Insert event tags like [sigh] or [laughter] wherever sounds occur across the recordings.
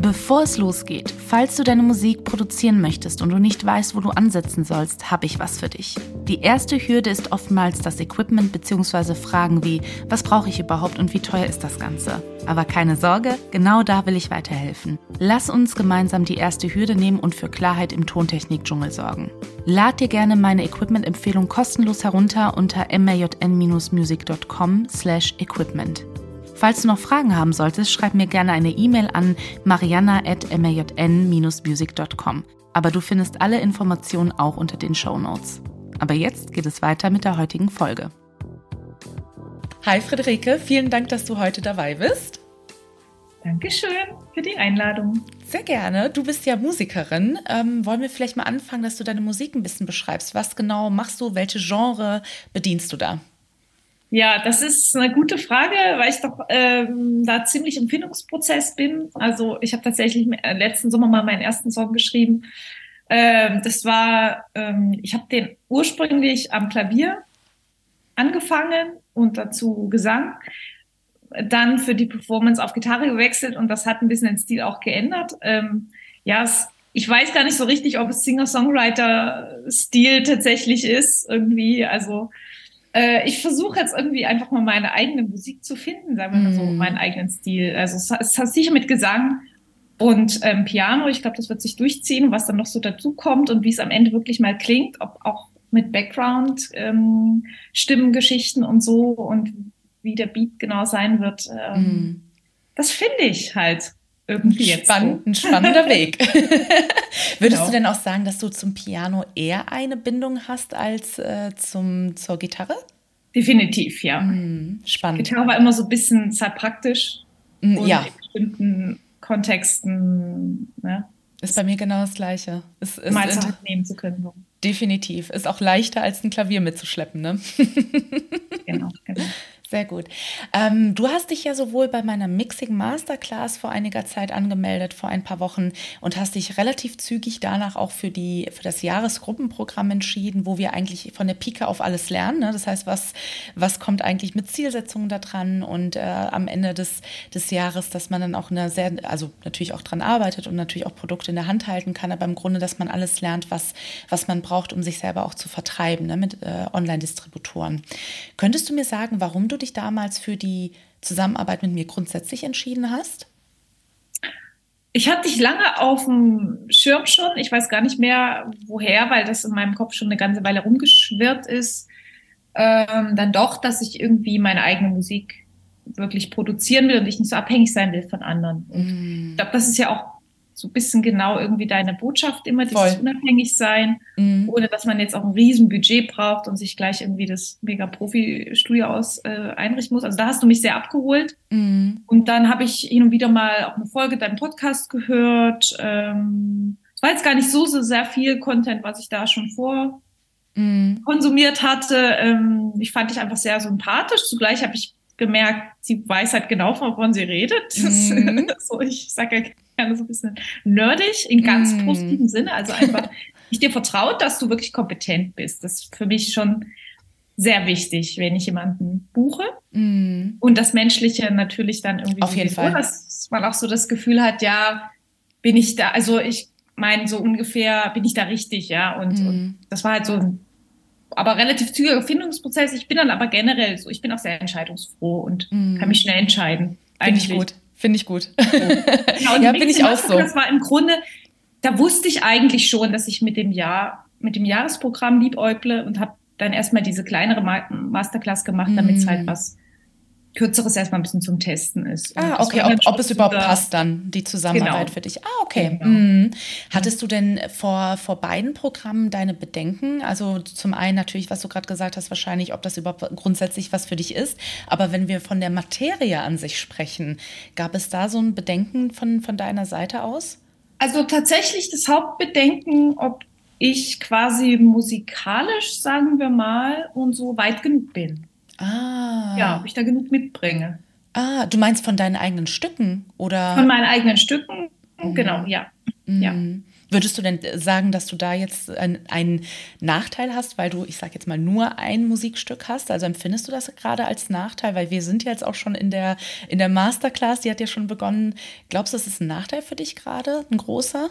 Bevor es losgeht, falls du deine Musik produzieren möchtest und du nicht weißt, wo du ansetzen sollst, habe ich was für dich. Die erste Hürde ist oftmals das Equipment bzw. Fragen wie, was brauche ich überhaupt und wie teuer ist das Ganze? Aber keine Sorge, genau da will ich weiterhelfen. Lass uns gemeinsam die erste Hürde nehmen und für Klarheit im Tontechnik-Dschungel sorgen. Lad dir gerne meine Equipment-Empfehlung kostenlos herunter unter majn-music.com slash equipment. Falls du noch Fragen haben solltest, schreib mir gerne eine E-Mail an mariana.majn-music.com. Aber du findest alle Informationen auch unter den Show Notes. Aber jetzt geht es weiter mit der heutigen Folge. Hi Friederike, vielen Dank, dass du heute dabei bist. Dankeschön für die Einladung. Sehr gerne. Du bist ja Musikerin. Ähm, wollen wir vielleicht mal anfangen, dass du deine Musik ein bisschen beschreibst? Was genau machst du? Welche Genre bedienst du da? Ja, das ist eine gute Frage, weil ich doch ähm, da ziemlich im Findungsprozess bin. Also ich habe tatsächlich letzten Sommer mal meinen ersten Song geschrieben. Ähm, das war, ähm, ich habe den ursprünglich am Klavier angefangen und dazu Gesang, dann für die Performance auf Gitarre gewechselt und das hat ein bisschen den Stil auch geändert. Ähm, ja, es, ich weiß gar nicht so richtig, ob es Singer-Songwriter-Stil tatsächlich ist irgendwie. Also äh, ich versuche jetzt irgendwie einfach mal meine eigene Musik zu finden, sagen wir mal so, mhm. meinen eigenen Stil. Also es, es hat sicher mit Gesang und ähm, Piano, ich glaube, das wird sich durchziehen, was dann noch so dazu kommt und wie es am Ende wirklich mal klingt, ob auch mit Background, ähm, Stimmengeschichten und so und wie der Beat genau sein wird. Ähm, mm. Das finde ich halt irgendwie jetzt. Spannend, so. Ein spannender Weg. [laughs] Würdest genau. du denn auch sagen, dass du zum Piano eher eine Bindung hast als äh, zum, zur Gitarre? Definitiv, ja. Mm, spannend. Gitarre war immer so ein bisschen sehr praktisch. Und ja. in bestimmten Kontexten. Ne? Ist bei mir genau das Gleiche. Es ist mal zur Hand nehmen zu können. Definitiv. Ist auch leichter, als ein Klavier mitzuschleppen, ne? genau, genau. Sehr gut. Ähm, du hast dich ja sowohl bei meiner Mixing Masterclass vor einiger Zeit angemeldet, vor ein paar Wochen, und hast dich relativ zügig danach auch für, die, für das Jahresgruppenprogramm entschieden, wo wir eigentlich von der Pike auf alles lernen. Ne? Das heißt, was, was kommt eigentlich mit Zielsetzungen da dran und äh, am Ende des, des Jahres, dass man dann auch eine sehr, also natürlich auch dran arbeitet und natürlich auch Produkte in der Hand halten kann, aber im Grunde, dass man alles lernt, was, was man braucht, um sich selber auch zu vertreiben ne? mit äh, Online-Distributoren. Könntest du mir sagen, warum du dich damals für die Zusammenarbeit mit mir grundsätzlich entschieden hast? Ich hatte dich lange auf dem Schirm schon. Ich weiß gar nicht mehr, woher, weil das in meinem Kopf schon eine ganze Weile rumgeschwirrt ist. Ähm, dann doch, dass ich irgendwie meine eigene Musik wirklich produzieren will und ich nicht so abhängig sein will von anderen. Mm. Ich glaube, das ist ja auch so ein bisschen genau irgendwie deine Botschaft immer, dieses Voll. unabhängig sein, mhm. ohne dass man jetzt auch ein Riesenbudget braucht und sich gleich irgendwie das mega Profi-Studio aus äh, einrichten muss. Also da hast du mich sehr abgeholt. Mhm. Und dann habe ich hin und wieder mal auch eine Folge deinem Podcast gehört. Ähm, es war jetzt gar nicht so, so sehr viel Content, was ich da schon vor mhm. konsumiert hatte. Ähm, ich fand dich einfach sehr sympathisch. Zugleich habe ich gemerkt, sie weiß halt genau, wovon sie redet. [laughs] Mhm. so, ich sage ja gerne so ein bisschen nerdig in ganz mm. positivem Sinne. Also einfach, ich dir vertraut, dass du wirklich kompetent bist. Das ist für mich schon sehr wichtig, wenn ich jemanden buche. Mm. Und das Menschliche natürlich dann irgendwie. Auf jeden Fall. Dass man auch so das Gefühl hat, ja, bin ich da, also ich meine, so ungefähr bin ich da richtig, ja. Und, mm. und das war halt so ein aber relativ zügiger Findungsprozess. Ich bin dann aber generell so, ich bin auch sehr entscheidungsfroh und kann mich schnell entscheiden. Finde ich gut. Finde ich gut. [laughs] Genau, ja, bin ich auch so. Das war im Grunde, da wusste ich eigentlich schon, dass ich mit dem Jahr, mit dem Jahresprogramm liebäugle und habe dann erstmal diese kleinere Masterclass gemacht, damit es halt mm. was Kürzeres erstmal ein bisschen zum Testen ist. Und ah, okay, ob, ob es überhaupt passt dann, die Zusammenarbeit genau. für dich. Ah, okay. Genau. Mhm. Hattest du denn vor, vor beiden Programmen deine Bedenken? Also zum einen natürlich, was du gerade gesagt hast, wahrscheinlich, ob das überhaupt grundsätzlich was für dich ist. Aber wenn wir von der Materie an sich sprechen, gab es da so ein Bedenken von, von deiner Seite aus? Also tatsächlich das Hauptbedenken, ob ich quasi musikalisch, sagen wir mal, und so weit genug bin. Ah. Ja, ob ich da genug mitbringe. Ah, du meinst von deinen eigenen Stücken oder? Von meinen eigenen Stücken, mhm. genau, ja. Mhm. ja. Würdest du denn sagen, dass du da jetzt einen Nachteil hast, weil du, ich sag jetzt mal, nur ein Musikstück hast? Also empfindest du das gerade als Nachteil? Weil wir sind jetzt auch schon in der, in der Masterclass, die hat ja schon begonnen. Glaubst du, das ist ein Nachteil für dich gerade, ein großer?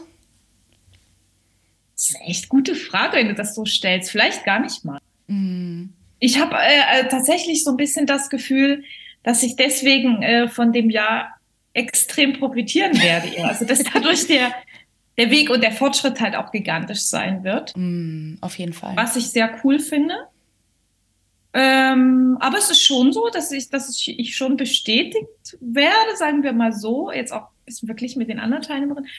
Das ist eine echt gute Frage, wenn du das so stellst. Vielleicht gar nicht mal. Mm. Ich habe äh, äh, tatsächlich so ein bisschen das Gefühl, dass ich deswegen äh, von dem Jahr extrem profitieren werde. Also dass dadurch der, der Weg und der Fortschritt halt auch gigantisch sein wird. Mm, auf jeden Fall. Was ich sehr cool finde. Ähm, aber es ist schon so, dass ich, dass ich schon bestätigt werde, sagen wir mal so, jetzt auch wirklich mit den anderen Teilnehmerinnen.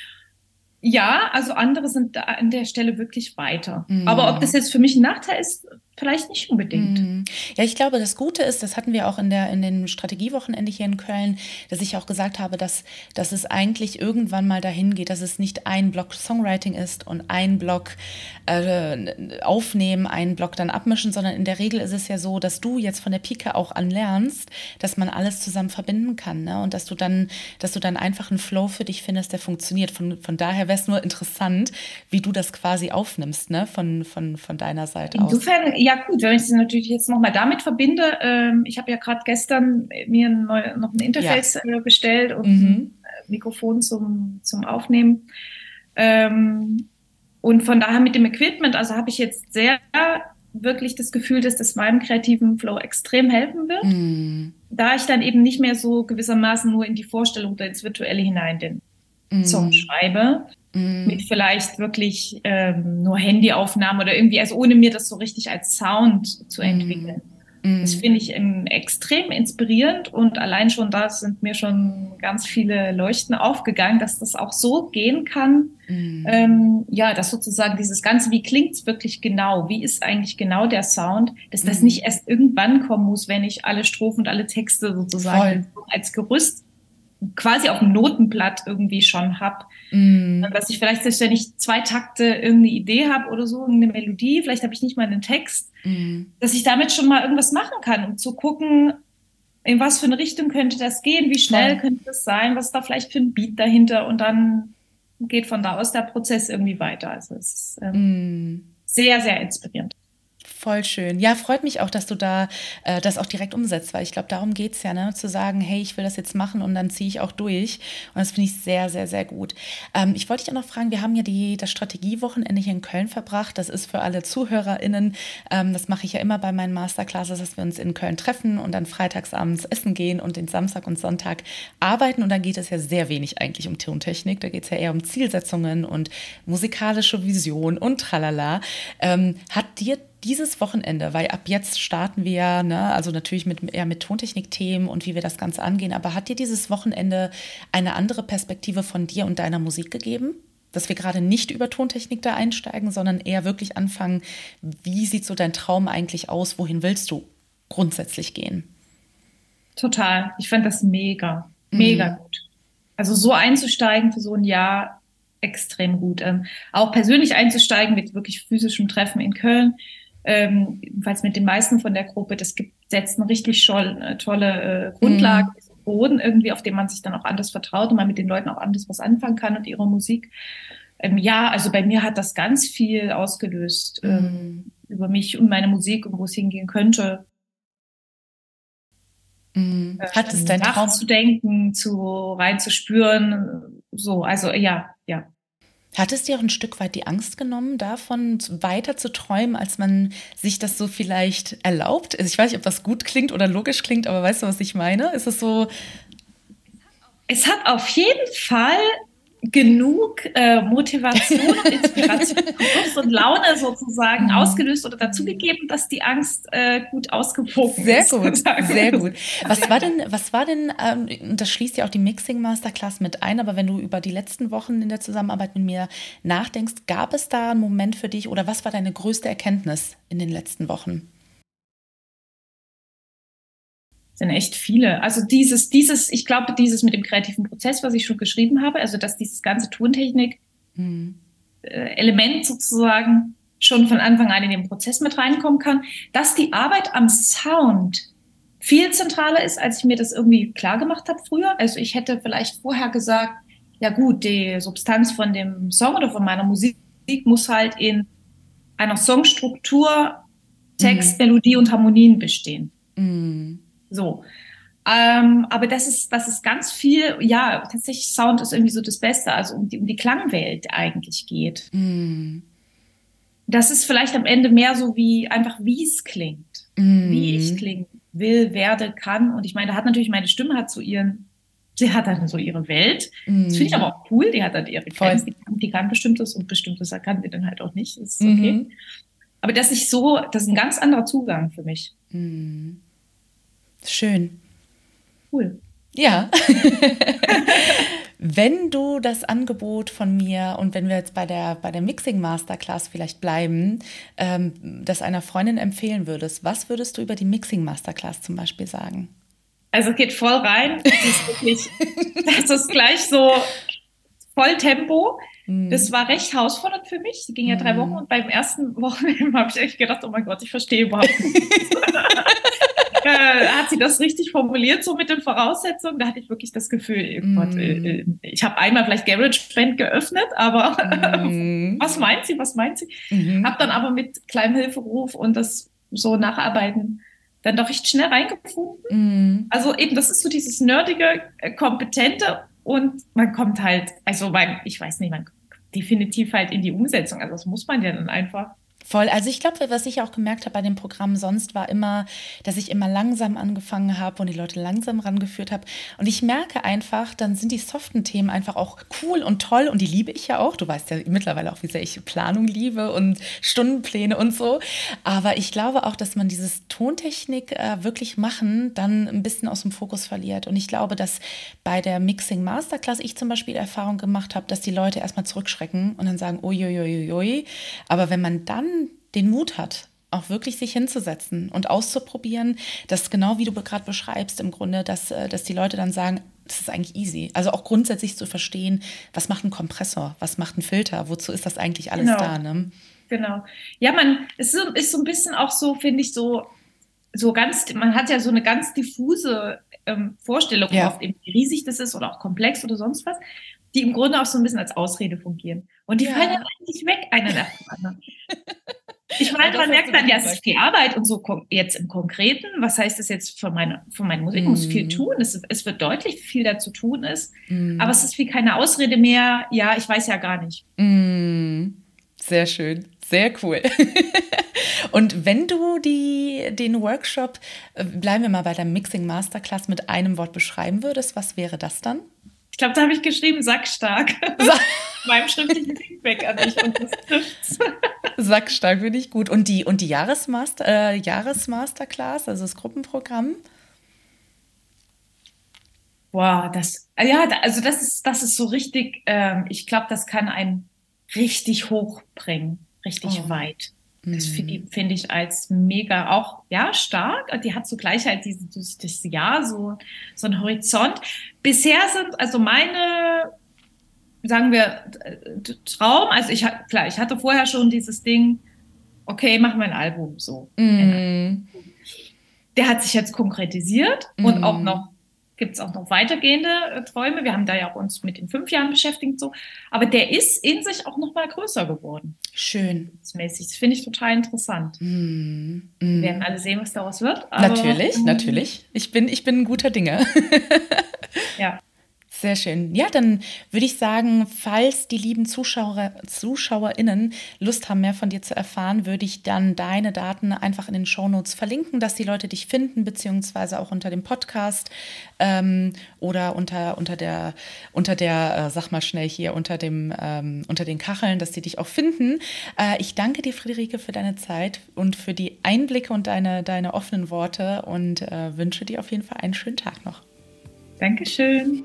Ja, also andere sind da an der Stelle wirklich weiter. Mm. Aber ob das jetzt für mich ein Nachteil ist, vielleicht nicht unbedingt. Mm. Ja, ich glaube, das Gute ist, das hatten wir auch in, der, in den Strategiewochenende hier in Köln, dass ich auch gesagt habe, dass, dass es eigentlich irgendwann mal dahin geht, dass es nicht ein Block Songwriting ist und ein Block äh, aufnehmen, einen Block dann abmischen, sondern in der Regel ist es ja so, dass du jetzt von der Pike auch anlernst, dass man alles zusammen verbinden kann ne? und dass du dann, dass du dann einfach einen Flow für dich findest, der funktioniert. Von, von daher wäre es nur interessant, wie du das quasi aufnimmst, ne? von, von, von deiner Seite Insofern, aus. Insofern, ja gut, wenn ich es natürlich jetzt nochmal damit verbinde, ähm, ich habe ja gerade gestern mir ein neu, noch ein Interface ja. äh, bestellt und mhm. ein äh, Mikrofon zum, zum Aufnehmen. Ähm, und von daher mit dem Equipment, also habe ich jetzt sehr wirklich das Gefühl, dass das meinem kreativen Flow extrem helfen wird, mm. da ich dann eben nicht mehr so gewissermaßen nur in die Vorstellung oder ins Virtuelle hinein den mm. Song schreibe, mm. mit vielleicht wirklich ähm, nur Handyaufnahmen oder irgendwie, also ohne mir das so richtig als Sound zu mm. entwickeln. Das mhm. finde ich ähm, extrem inspirierend und allein schon da sind mir schon ganz viele Leuchten aufgegangen, dass das auch so gehen kann. Mhm. Ähm, ja, dass sozusagen dieses Ganze, wie klingt's wirklich genau? Wie ist eigentlich genau der Sound? Dass das mhm. nicht erst irgendwann kommen muss, wenn ich alle Strophen und alle Texte sozusagen Voll. als Gerüst quasi auf dem Notenblatt irgendwie schon habe. Mm. Dass ich vielleicht, selbst wenn ich zwei Takte irgendeine Idee habe oder so, irgendeine Melodie, vielleicht habe ich nicht mal einen Text, mm. dass ich damit schon mal irgendwas machen kann, um zu gucken, in was für eine Richtung könnte das gehen, wie schnell Voll. könnte das sein, was ist da vielleicht für ein Beat dahinter und dann geht von da aus der Prozess irgendwie weiter. Also es ist ähm, mm. sehr, sehr inspirierend. Voll schön. Ja, freut mich auch, dass du da äh, das auch direkt umsetzt, weil ich glaube, darum geht es ja, ne? zu sagen, hey, ich will das jetzt machen und dann ziehe ich auch durch. Und das finde ich sehr, sehr, sehr gut. Ähm, ich wollte dich auch noch fragen, wir haben ja die, das Strategiewochenende hier in Köln verbracht. Das ist für alle ZuhörerInnen, ähm, das mache ich ja immer bei meinen Masterclasses, dass wir uns in Köln treffen und dann freitagsabends essen gehen und den Samstag und Sonntag arbeiten. Und dann geht es ja sehr wenig eigentlich um Tontechnik. Da geht es ja eher um Zielsetzungen und musikalische Vision und tralala. Ähm, hat dir dieses Wochenende, weil ab jetzt starten wir, ne, also natürlich mit, eher mit Tontechnik-Themen und wie wir das Ganze angehen, aber hat dir dieses Wochenende eine andere Perspektive von dir und deiner Musik gegeben? Dass wir gerade nicht über Tontechnik da einsteigen, sondern eher wirklich anfangen, wie sieht so dein Traum eigentlich aus? Wohin willst du grundsätzlich gehen? Total. Ich fand das mega, mega mhm. gut. Also so einzusteigen für so ein Jahr extrem gut. Ähm, auch persönlich einzusteigen mit wirklich physischem Treffen in Köln ähm, jedenfalls mit den meisten von der Gruppe, das gibt, setzt eine richtig scholl, äh, tolle äh, Grundlage, mhm. Boden irgendwie, auf dem man sich dann auch anders vertraut und man mit den Leuten auch anders was anfangen kann und ihrer Musik. Ähm, ja, also bei mir hat das ganz viel ausgelöst ähm, mhm. über mich und meine Musik und wo es hingehen könnte. Mhm. Hat es dein Traum zu denken, zu reinzuspüren, so, also ja, ja. Hat es dir auch ein Stück weit die Angst genommen, davon weiter zu träumen, als man sich das so vielleicht erlaubt? Also ich weiß nicht, ob das gut klingt oder logisch klingt, aber weißt du, was ich meine? Ist es so? Es hat auf jeden Fall genug äh, Motivation, Inspiration, [laughs] Lust und Laune sozusagen mhm. ausgelöst oder dazugegeben, dass die Angst äh, gut ausgewogen sehr ist. Sehr gut, sehr [laughs] gut. Was war denn, was war denn, ähm, das schließt ja auch die Mixing Masterclass mit ein, aber wenn du über die letzten Wochen in der Zusammenarbeit mit mir nachdenkst, gab es da einen Moment für dich oder was war deine größte Erkenntnis in den letzten Wochen? Sind echt viele. Also dieses, dieses, ich glaube, dieses mit dem kreativen Prozess, was ich schon geschrieben habe, also dass dieses ganze Tontechnik mhm. äh, Element sozusagen schon von Anfang an in den Prozess mit reinkommen kann, dass die Arbeit am Sound viel zentraler ist, als ich mir das irgendwie klar gemacht habe früher. Also ich hätte vielleicht vorher gesagt, ja gut, die Substanz von dem Song oder von meiner Musik muss halt in einer Songstruktur, Text, mhm. Melodie und Harmonien bestehen. Mhm. So. Ähm, aber das ist, das ist ganz viel, ja, tatsächlich Sound ist irgendwie so das Beste, also um die, um die Klangwelt eigentlich geht. Mm. Das ist vielleicht am Ende mehr so wie einfach, wie es klingt, mm. wie ich klingen will, werde, kann. Und ich meine, da hat natürlich meine Stimme hat so ihren, sie hat dann so ihre Welt. Mm. Das finde ich aber auch cool, die hat dann ihre Grenzen, die, die, kann bestimmtes und bestimmtes kann sie dann halt auch nicht. Das ist okay. -hmm. Aber das ist so, das ist ein ganz anderer Zugang für mich. Mm. Schön. Cool. Ja. [laughs] wenn du das Angebot von mir und wenn wir jetzt bei der, bei der Mixing Masterclass vielleicht bleiben, ähm, das einer Freundin empfehlen würdest, was würdest du über die Mixing Masterclass zum Beispiel sagen? Also geht voll rein. Das ist wirklich, [laughs] das ist gleich so voll Tempo. Mhm. Das war recht herausfordernd für mich. Sie ging ja drei mhm. Wochen und beim ersten [laughs] Wochenende habe ich echt gedacht, oh mein Gott, ich verstehe überhaupt nichts. [laughs] äh, hat sie das richtig formuliert, so mit den Voraussetzungen. Da hatte ich wirklich das Gefühl, oh Gott, äh, mm. äh, ich habe einmal vielleicht GarageBand geöffnet, aber [laughs] was meint sie, was meint sie? Mhm. Habe dann aber mit kleinem Hilferuf und das so nacharbeiten dann doch recht schnell reingefunden. Mm. Also eben, das ist so dieses nerdige, äh, kompetente und man kommt halt, also man, ich weiß nicht, man definitiv halt in die Umsetzung. Also das muss man ja dann einfach. Voll. Also ich glaube, was ich auch gemerkt habe bei dem Programm sonst war immer, dass ich immer langsam angefangen habe und die Leute langsam rangeführt habe. Und ich merke einfach, dann sind die soften Themen einfach auch cool und toll und die liebe ich ja auch. Du weißt ja mittlerweile auch, wie sehr ich Planung liebe und Stundenpläne und so. Aber ich glaube auch, dass man dieses Tontechnik äh, wirklich machen dann ein bisschen aus dem Fokus verliert. Und ich glaube, dass bei der Mixing Masterclass ich zum Beispiel Erfahrung gemacht habe, dass die Leute erstmal zurückschrecken und dann sagen, uiuiuiui. Aber wenn man dann den Mut hat, auch wirklich sich hinzusetzen und auszuprobieren, dass genau wie du gerade beschreibst, im Grunde, dass, äh, dass die Leute dann sagen, das ist eigentlich easy. Also auch grundsätzlich zu verstehen, was macht ein Kompressor, was macht ein Filter, wozu ist das eigentlich alles genau. da? Ne? Genau. Ja, man, es ist, ist so ein bisschen auch so, finde ich, so, so ganz, man hat ja so eine ganz diffuse ähm, Vorstellung, ja. oft eben, wie riesig das ist oder auch komplex oder sonst was, die im Grunde auch so ein bisschen als Ausrede fungieren. Und die ja. fallen dann eigentlich weg, einer nach dem anderen. [laughs] Ich meine, man merkt dann, ja, es ist viel Arbeit und so jetzt im Konkreten. Was heißt das jetzt für meine, für meine Musik? Ich muss viel mhm. tun. Es, es wird deutlich, wie viel da zu tun ist. Mm. Aber es ist wie keine Ausrede mehr. Ja, ich weiß ja gar nicht. Mm. Sehr schön. Sehr cool. [laughs] und wenn du die, den Workshop, äh, bleiben wir mal bei der Mixing Masterclass, mit einem Wort beschreiben würdest, was wäre das dann? Ich glaube, da habe ich geschrieben, sackstark. [laughs] Meinem schriftlichen Feedback an dich und das trifft's. Sackstark finde ich gut. Und die, und die Jahresmaster, äh, Jahresmasterclass, also das Gruppenprogramm? Boah, das, ja, also das ist, das ist so richtig, ähm, ich glaube, das kann einen richtig hochbringen, richtig oh. weit. Das finde mhm. find ich als mega auch, ja, stark. Die hat so gleich halt dieses, dieses Jahr, so, so ein Horizont. Bisher sind also meine, sagen wir, Traum, also ich, klar, ich hatte vorher schon dieses Ding, okay, mach mein Album so. Mm. Der hat sich jetzt konkretisiert mm. und auch noch gibt es auch noch weitergehende äh, Träume. Wir haben da ja auch uns mit den fünf Jahren beschäftigt so. Aber der ist in sich auch noch mal größer geworden. Schön. Das finde ich total interessant. Mm. Wir werden alle sehen, was daraus wird. Aber, natürlich, ähm, natürlich. Ich bin, ich bin ein guter Dinge. ja. [laughs] Sehr schön. Ja, dann würde ich sagen, falls die lieben Zuschauer, ZuschauerInnen Lust haben, mehr von dir zu erfahren, würde ich dann deine Daten einfach in den Shownotes verlinken, dass die Leute dich finden, beziehungsweise auch unter dem Podcast ähm, oder unter, unter der, unter der, äh, sag mal schnell hier, unter dem, ähm, unter den Kacheln, dass die dich auch finden. Äh, ich danke dir, Friederike, für deine Zeit und für die Einblicke und deine, deine offenen Worte und äh, wünsche dir auf jeden Fall einen schönen Tag noch. Dankeschön.